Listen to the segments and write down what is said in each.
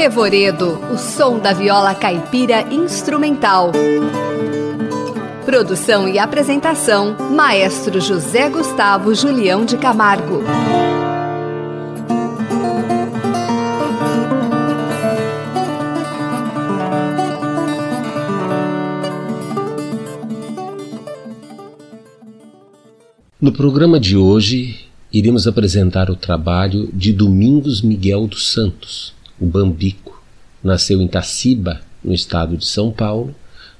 Revoredo, o som da viola caipira instrumental. Produção e apresentação: Maestro José Gustavo Julião de Camargo. No programa de hoje, iremos apresentar o trabalho de Domingos Miguel dos Santos, o Bambico. Nasceu em Taciba, no estado de São Paulo,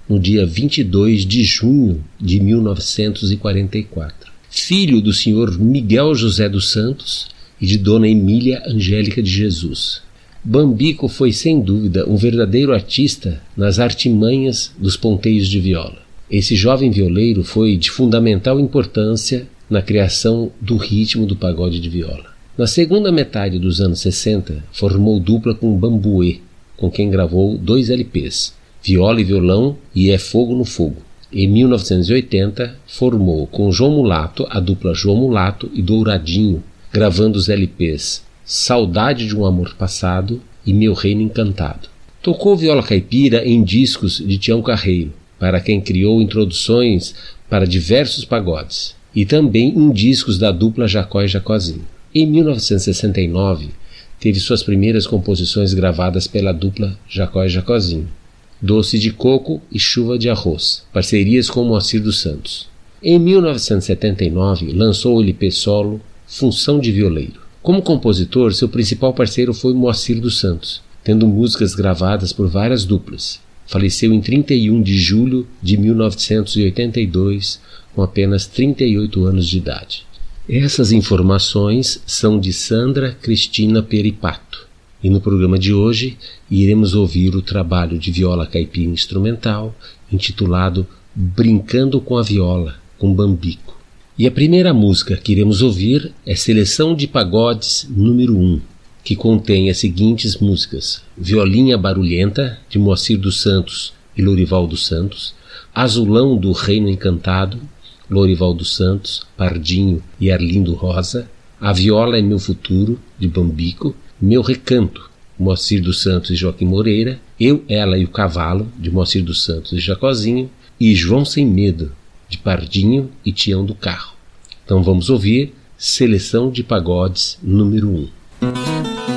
no dia 22 de junho de 1944. Filho do senhor Miguel José dos Santos e de dona Emília Angélica de Jesus. Bambico foi sem dúvida um verdadeiro artista nas artimanhas dos ponteios de viola. Esse jovem violeiro foi de fundamental importância na criação do ritmo do pagode de viola. Na segunda metade dos anos 60, formou dupla com Bambuê, com quem gravou dois LPs, Viola e Violão e É Fogo no Fogo. Em 1980, formou com João Mulato a dupla João Mulato e Douradinho, gravando os LPs Saudade de um Amor Passado e Meu Reino Encantado. Tocou viola caipira em discos de Tião Carreiro, para quem criou introduções para diversos pagodes, e também em discos da dupla Jacó e Jacozinho. Em 1969, teve suas primeiras composições gravadas pela dupla Jacó e Jacozinho, Doce de Coco e Chuva de Arroz, parcerias com Moacir dos Santos. Em 1979, lançou o LP solo Função de Violeiro. Como compositor, seu principal parceiro foi Moacir dos Santos, tendo músicas gravadas por várias duplas, faleceu em 31 de julho de 1982, com apenas 38 anos de idade. Essas informações são de Sandra Cristina Peripato. E no programa de hoje iremos ouvir o trabalho de viola caipira instrumental intitulado Brincando com a Viola, com Bambico. E a primeira música que iremos ouvir é Seleção de Pagodes número 1, que contém as seguintes músicas: Violinha Barulhenta, de Moacir dos Santos e Lorival dos Santos, Azulão do Reino Encantado, Lorival dos Santos, Pardinho e Arlindo Rosa, A Viola é Meu Futuro, de Bambico, Meu Recanto, Moacir dos Santos e Joaquim Moreira, Eu, Ela e o Cavalo, de Moacir dos Santos e Jacozinho, e João Sem Medo, de Pardinho e Tião do Carro. Então vamos ouvir Seleção de Pagodes número 1.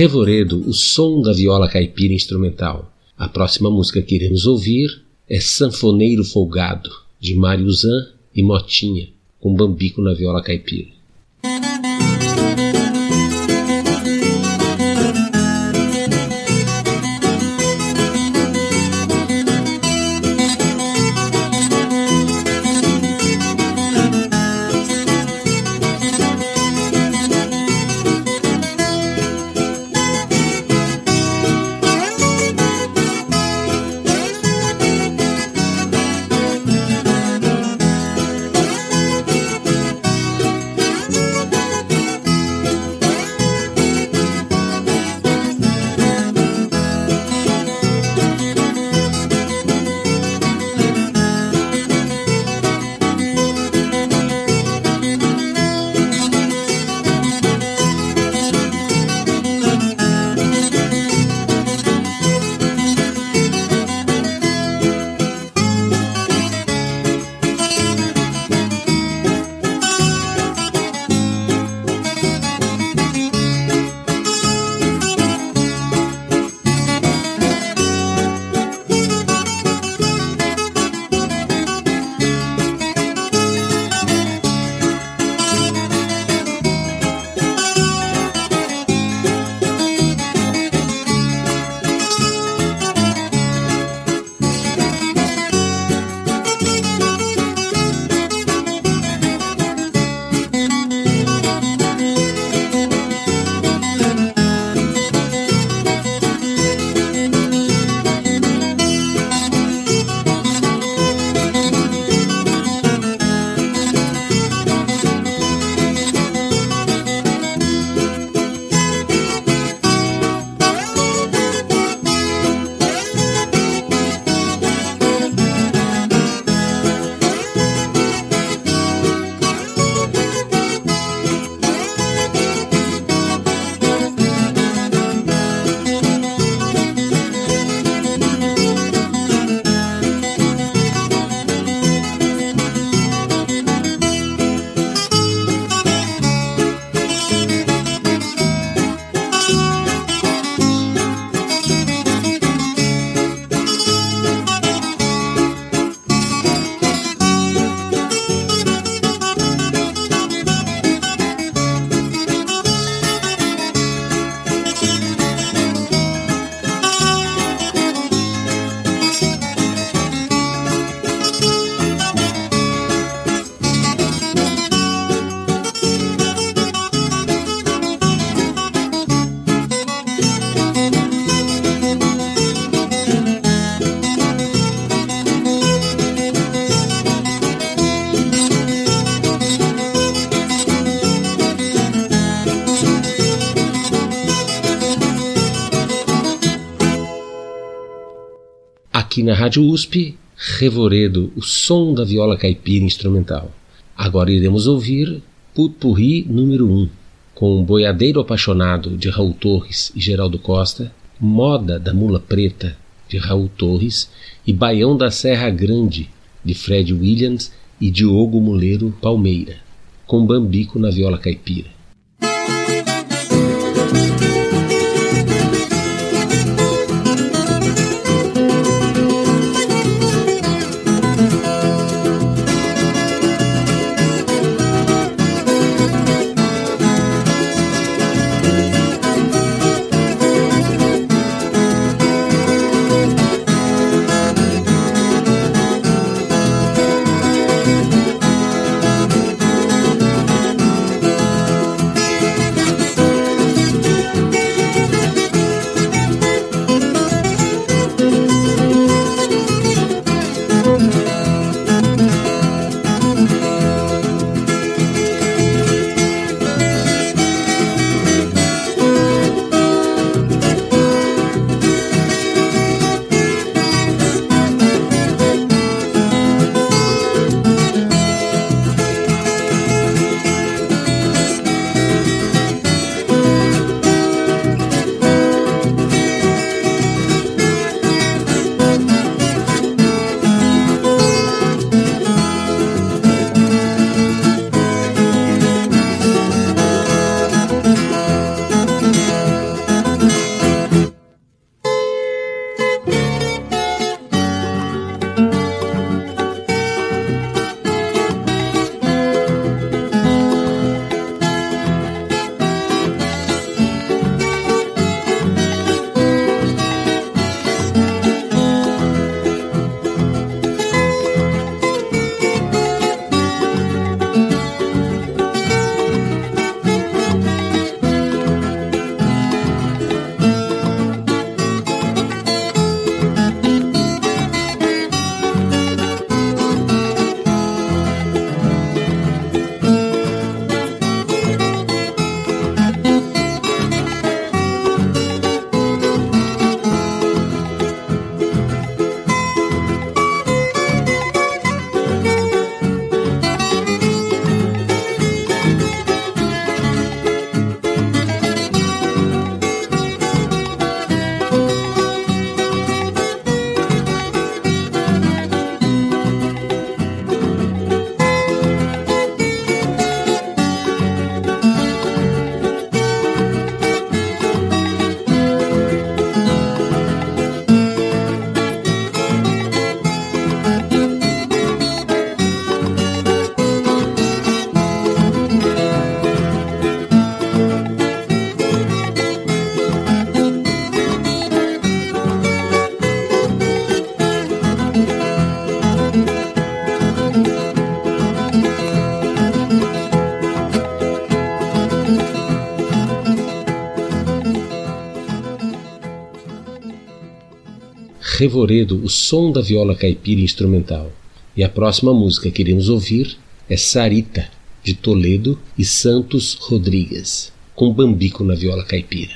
Revoredo, o som da viola caipira instrumental. A próxima música que iremos ouvir é Sanfoneiro Folgado, de Mário Zan e Motinha, com bambico na viola caipira. Aqui na Rádio USP, Revoredo, o som da viola caipira instrumental. Agora iremos ouvir Putpurri número 1, com Boiadeiro Apaixonado, de Raul Torres e Geraldo Costa, Moda da Mula Preta, de Raul Torres, e Baião da Serra Grande, de Fred Williams e Diogo Muleiro Palmeira, com Bambico na viola caipira. Revoredo, o som da viola caipira instrumental. E a próxima música que iremos ouvir é Sarita, de Toledo e Santos Rodrigues, com bambico na viola caipira.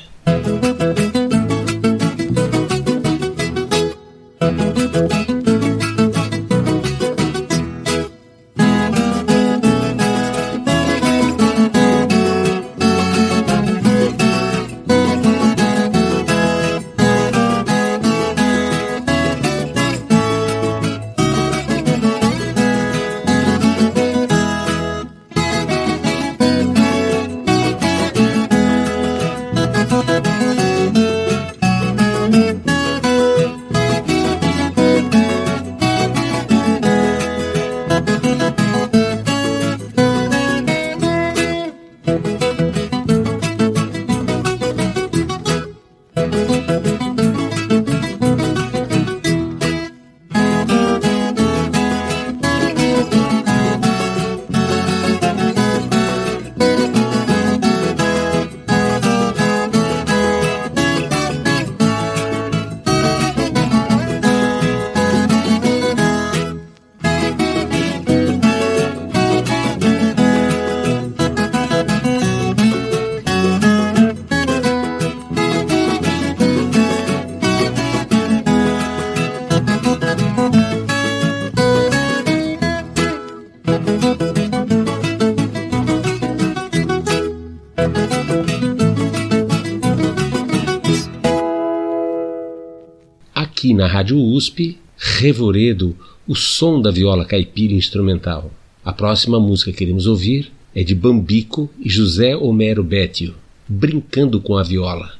Na Rádio USP, Revoredo, o som da viola caipira instrumental. A próxima música que queremos ouvir é de Bambico e José Homero Bétio, Brincando com a Viola.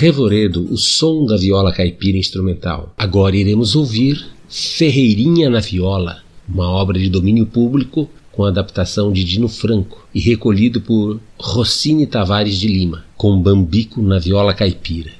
Revoredo, o som da viola caipira instrumental. Agora iremos ouvir Ferreirinha na Viola, uma obra de domínio público com adaptação de Dino Franco e recolhido por Rossini Tavares de Lima, com Bambico na viola caipira.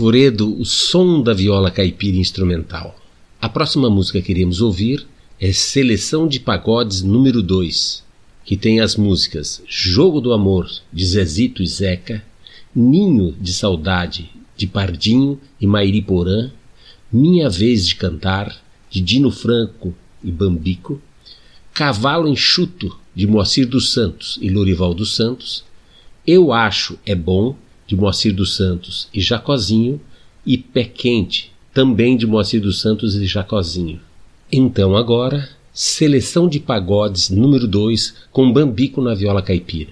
Revoredo, o som da viola caipira instrumental. A próxima música que iremos ouvir é Seleção de Pagodes número 2, que tem as músicas Jogo do Amor, de Zezito e Zeca, Ninho de Saudade, de Pardinho e Mairi Porã, Minha Vez de Cantar, de Dino Franco e Bambico, Cavalo Enxuto, de Moacir dos Santos e Lorival dos Santos, Eu Acho É Bom, de Moacir dos Santos e Jacozinho, e Pé Quente, também de Moacir dos Santos e Jacozinho. Então agora, seleção de pagodes número 2 com Bambico na viola caipira.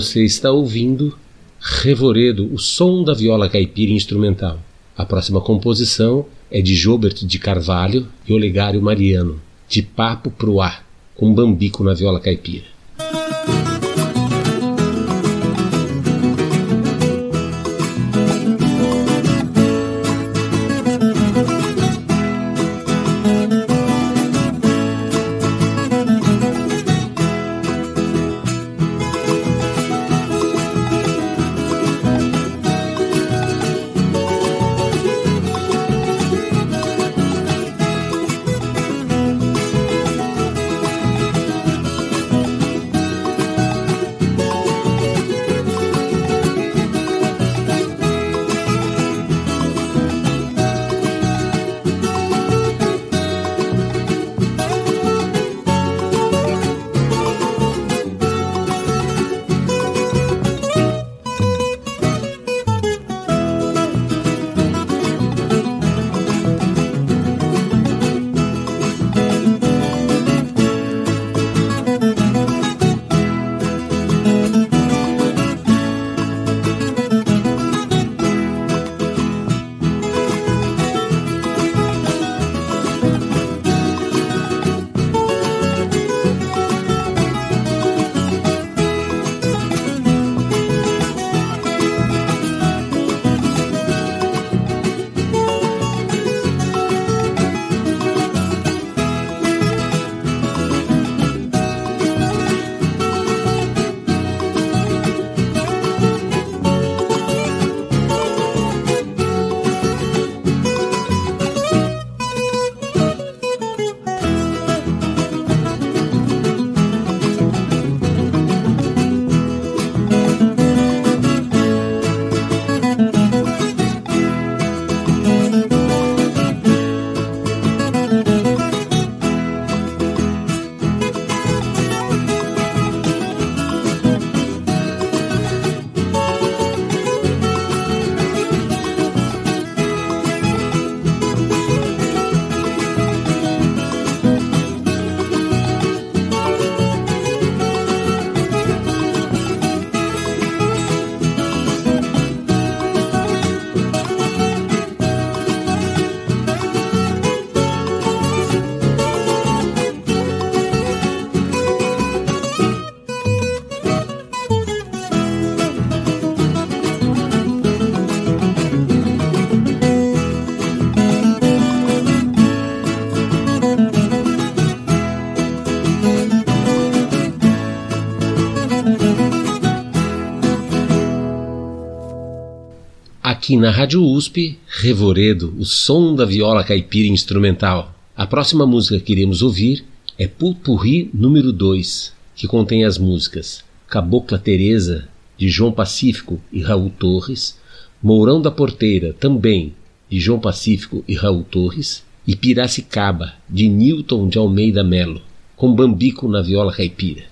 Você está ouvindo Revoredo, o som da viola caipira instrumental. A próxima composição é de Jobert de Carvalho e Olegário Mariano, de Papo pro Ar, com bambico na viola caipira. Aqui na Rádio USP, Revoredo, o som da viola caipira instrumental. A próxima música que iremos ouvir é Pupurri número 2, que contém as músicas Cabocla Teresa, de João Pacífico e Raul Torres, Mourão da Porteira, também, de João Pacífico e Raul Torres, e Piracicaba, de Newton de Almeida Melo, com Bambico na viola caipira.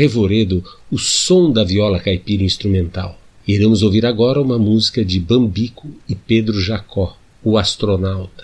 Revoredo, o som da viola caipira instrumental. Iremos ouvir agora uma música de Bambico e Pedro Jacó, o astronauta.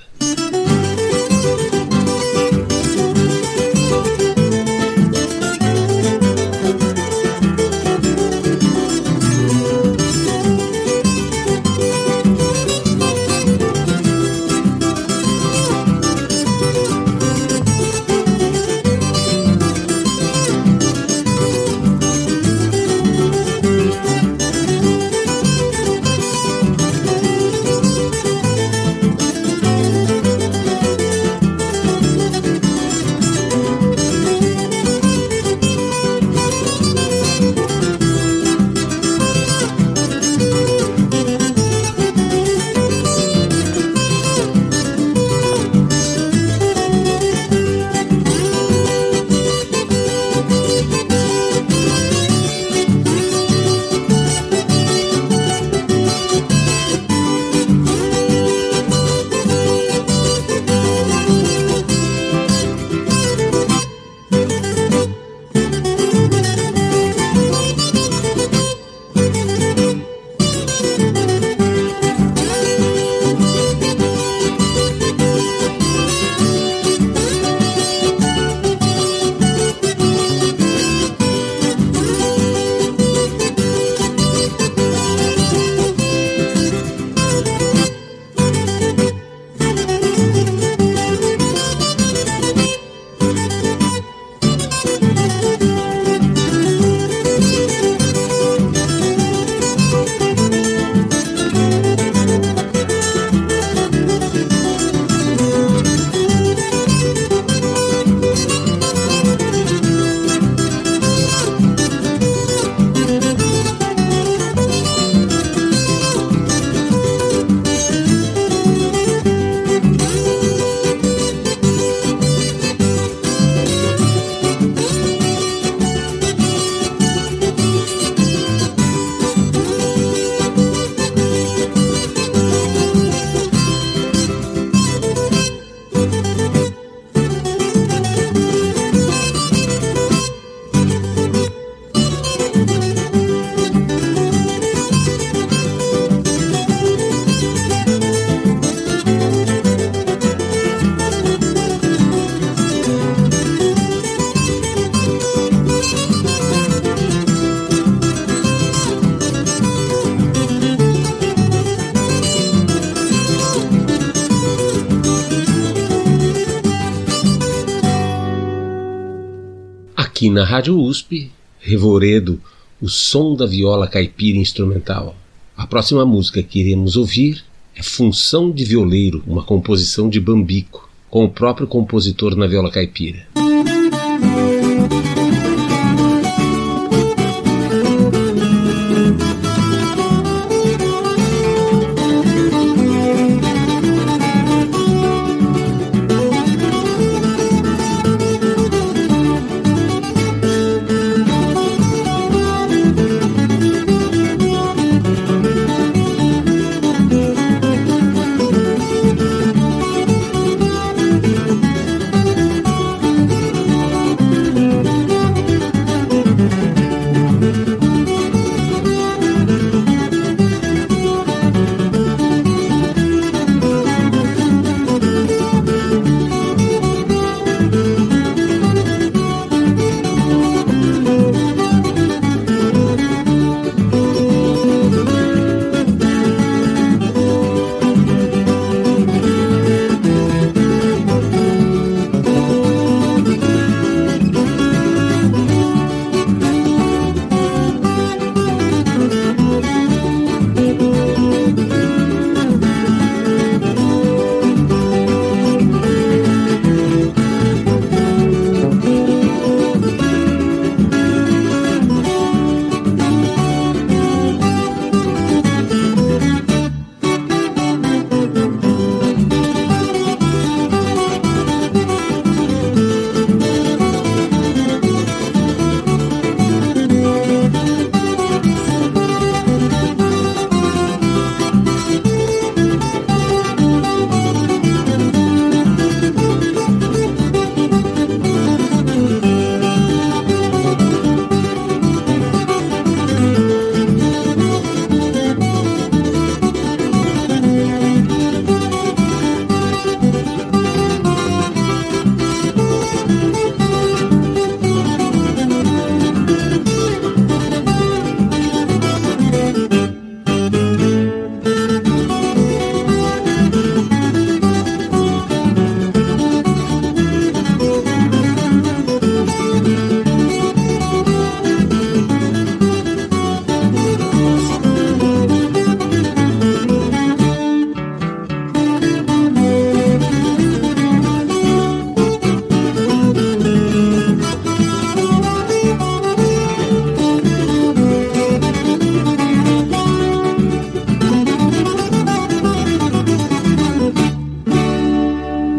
Na Rádio USP, Revoredo, o som da viola caipira instrumental. A próxima música que iremos ouvir é Função de Violeiro, uma composição de Bambico, com o próprio compositor na viola caipira.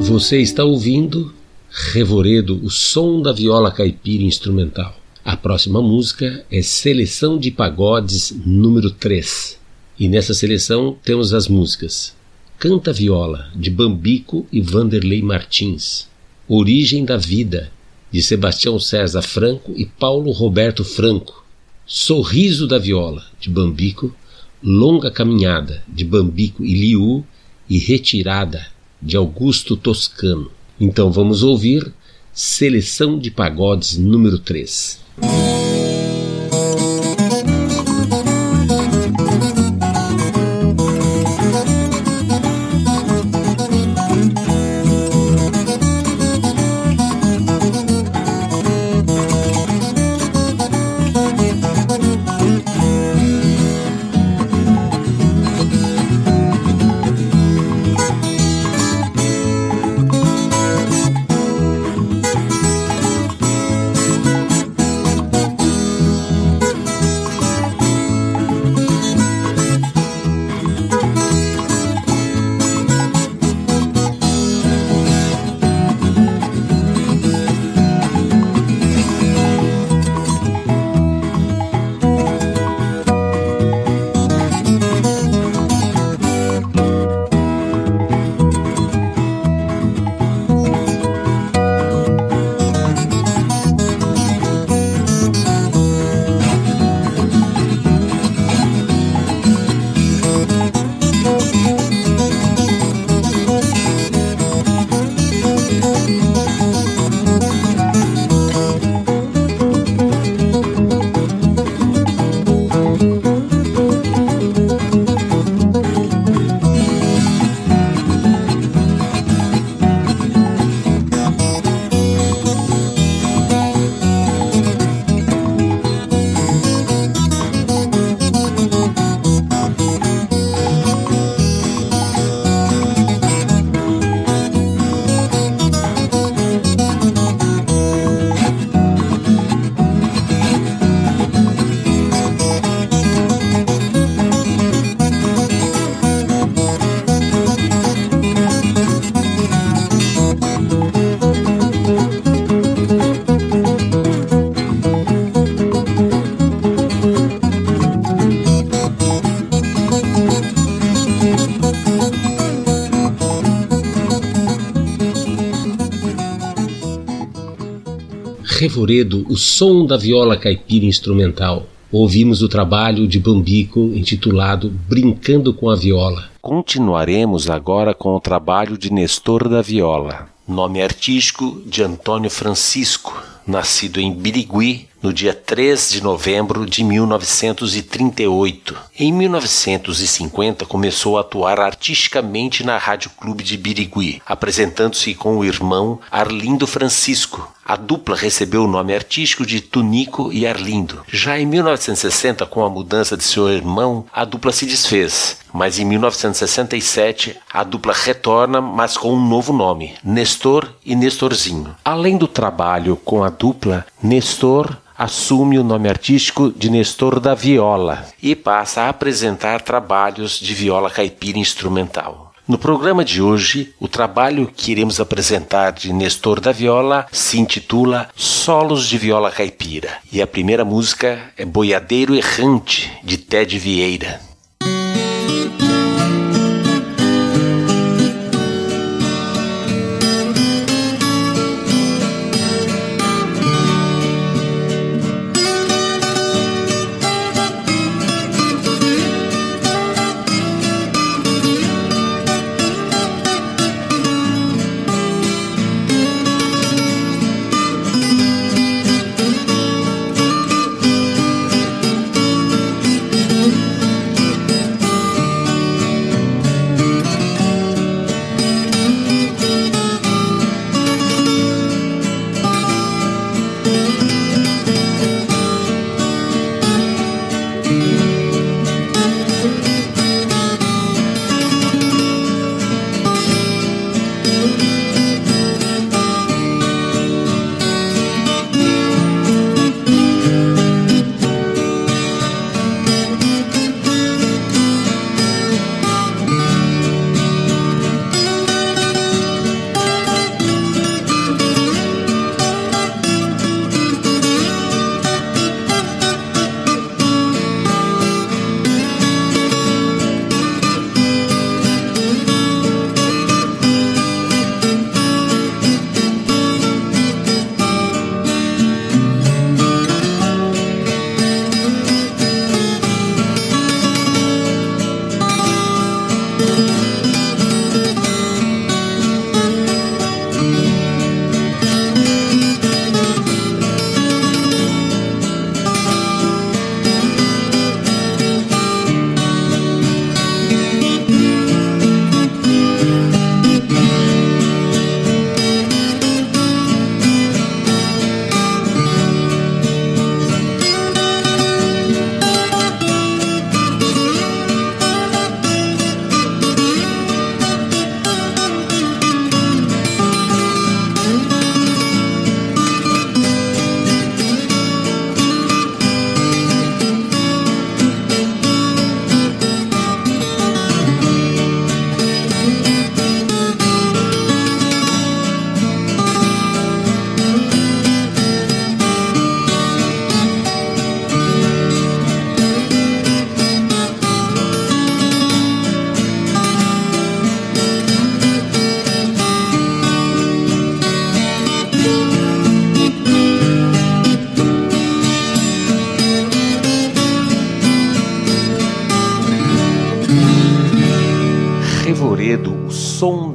Você está ouvindo Revoredo, o som da viola caipira instrumental. A próxima música é Seleção de Pagodes número 3. E nessa seleção temos as músicas Canta Viola, de Bambico e Vanderlei Martins. Origem da Vida, de Sebastião César Franco e Paulo Roberto Franco. Sorriso da Viola, de Bambico. Longa Caminhada, de Bambico e Liu. E Retirada, de Augusto Toscano. Então vamos ouvir Seleção de Pagodes número 3. Revoredo, o som da viola caipira instrumental. Ouvimos o trabalho de Bambico intitulado Brincando com a Viola. Continuaremos agora com o trabalho de Nestor da Viola, nome artístico de Antônio Francisco, nascido em Birigui no dia 3 de novembro de 1938. Em 1950 começou a atuar artisticamente na Rádio Clube de Birigui, apresentando-se com o irmão Arlindo Francisco. A dupla recebeu o nome artístico de Tunico e Arlindo. Já em 1960, com a mudança de seu irmão, a dupla se desfez. Mas em 1967, a dupla retorna, mas com um novo nome, Nestor e Nestorzinho. Além do trabalho com a dupla, Nestor assume o nome artístico de Nestor da Viola e passa a apresentar trabalhos de viola caipira instrumental. No programa de hoje, o trabalho que iremos apresentar de Nestor da Viola se intitula Solos de Viola Caipira e a primeira música é Boiadeiro Errante de Ted Vieira.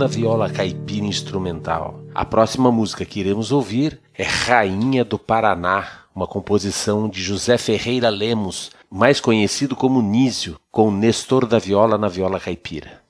Da viola caipira instrumental. A próxima música que iremos ouvir é Rainha do Paraná, uma composição de José Ferreira Lemos, mais conhecido como Nísio, com Nestor da Viola na viola caipira.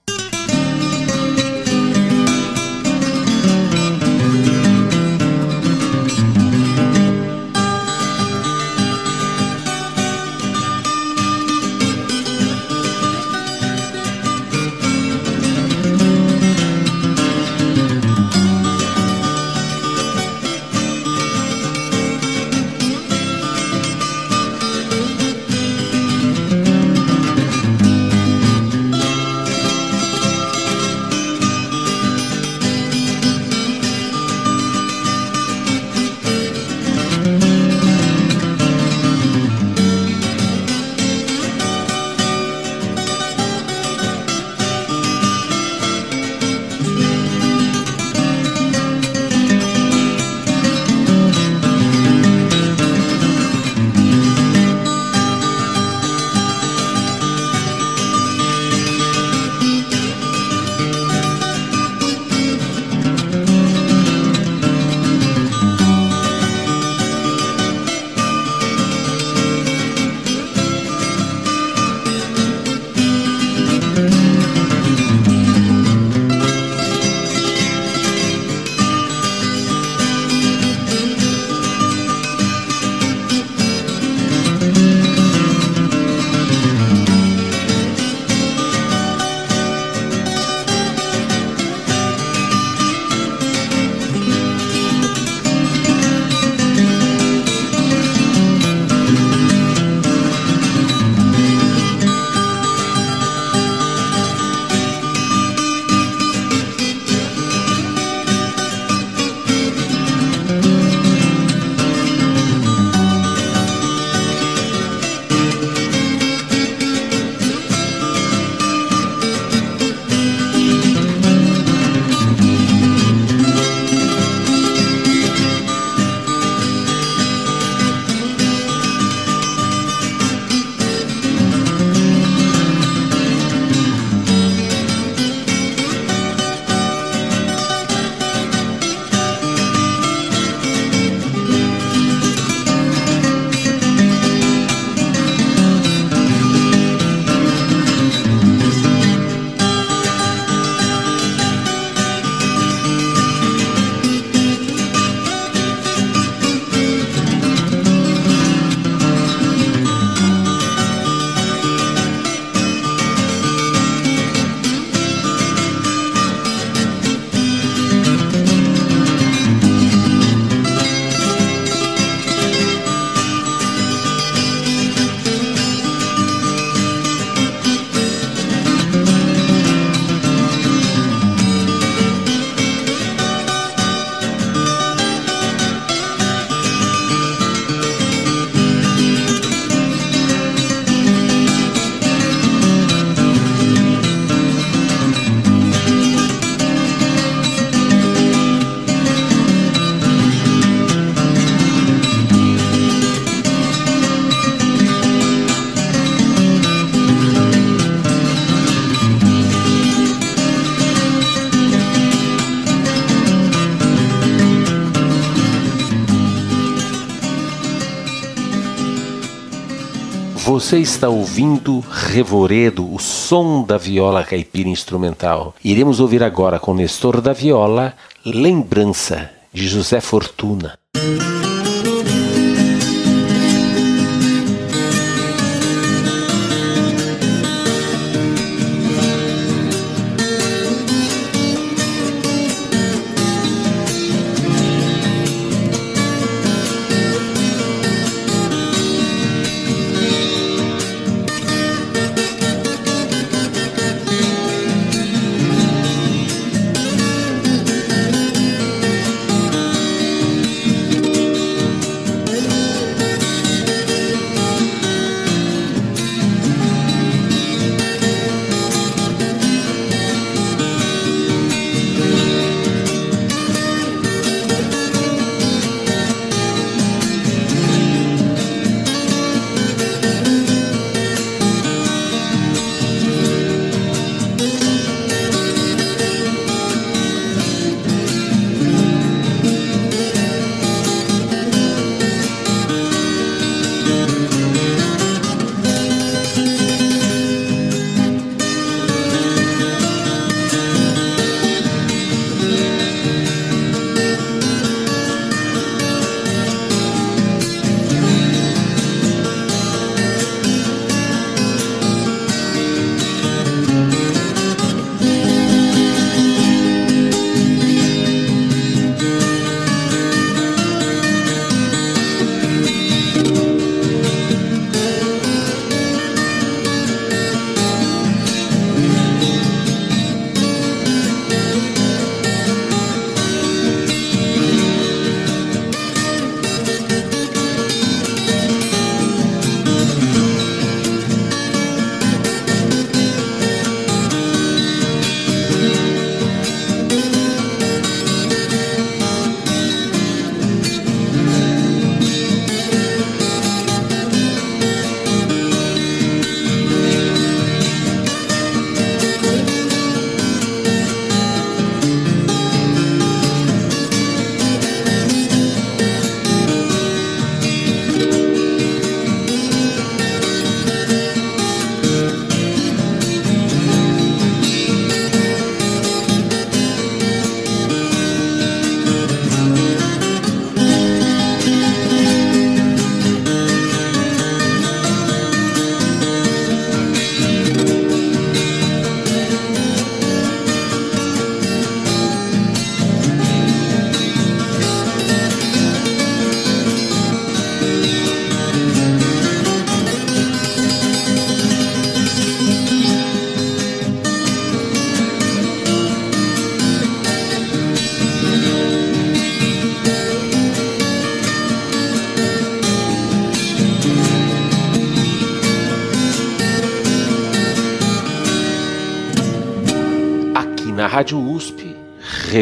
Você está ouvindo Revoredo, o som da viola caipira instrumental. Iremos ouvir agora com Nestor da Viola, Lembrança, de José Fortuna.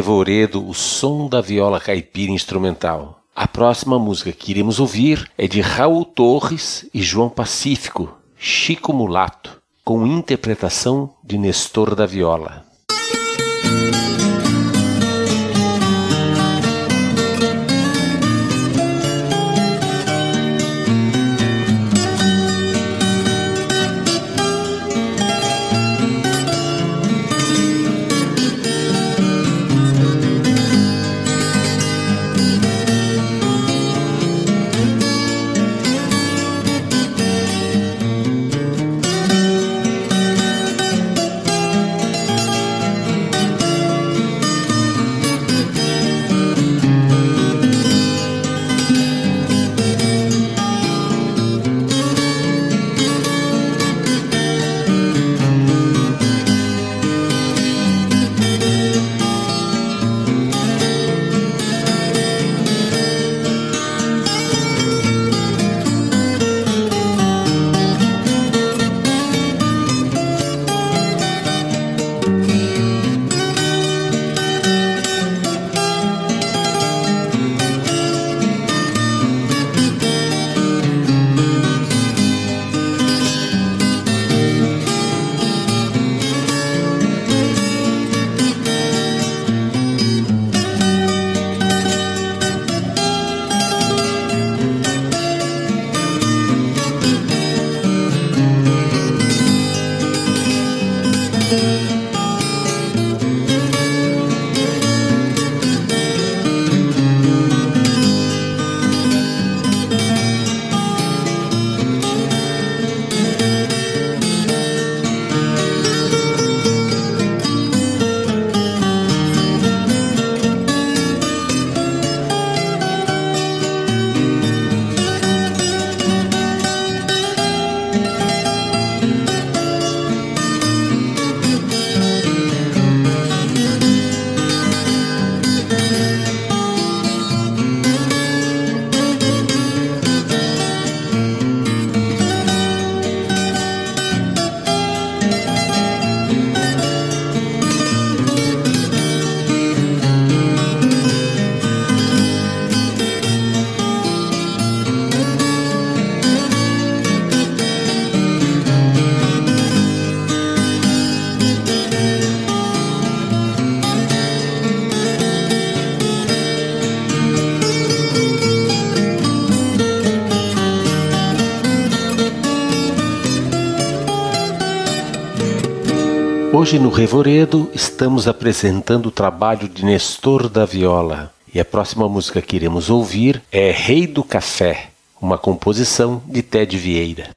Revoredo, o som da viola caipira instrumental. A próxima música que iremos ouvir é de Raul Torres e João Pacífico, Chico Mulato, com interpretação de Nestor da Viola. Hoje no Revoredo estamos apresentando o trabalho de Nestor da Viola. E a próxima música que iremos ouvir é Rei do Café, uma composição de Ted Vieira.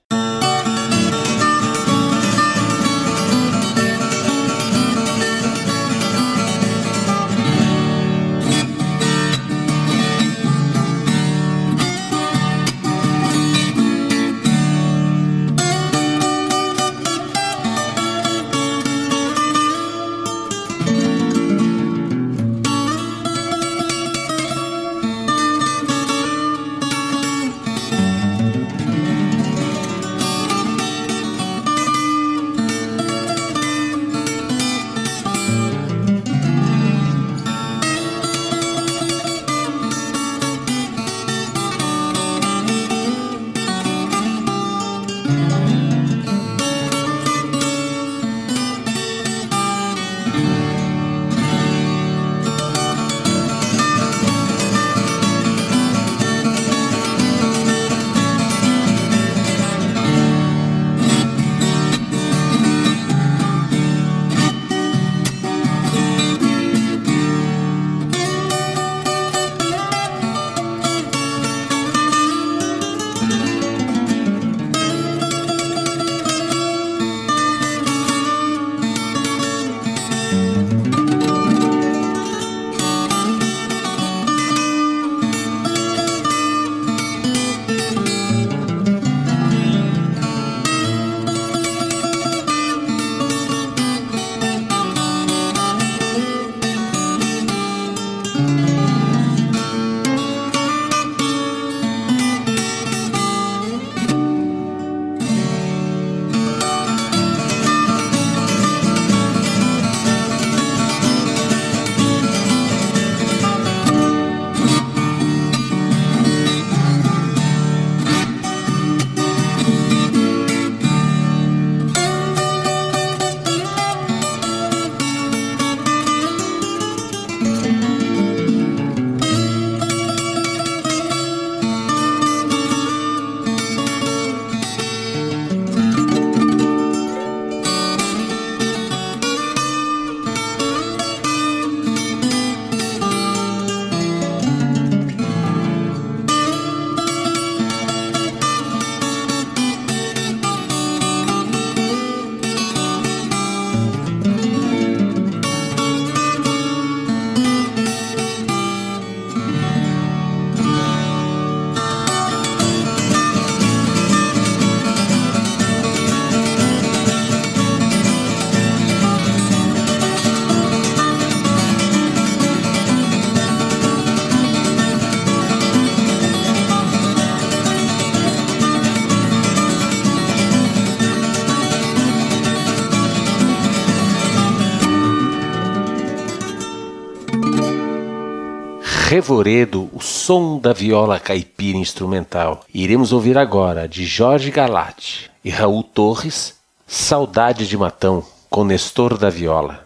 Revoredo, o som da viola caipira instrumental. Iremos ouvir agora de Jorge Galati e Raul Torres, Saudade de Matão, com Nestor da Viola.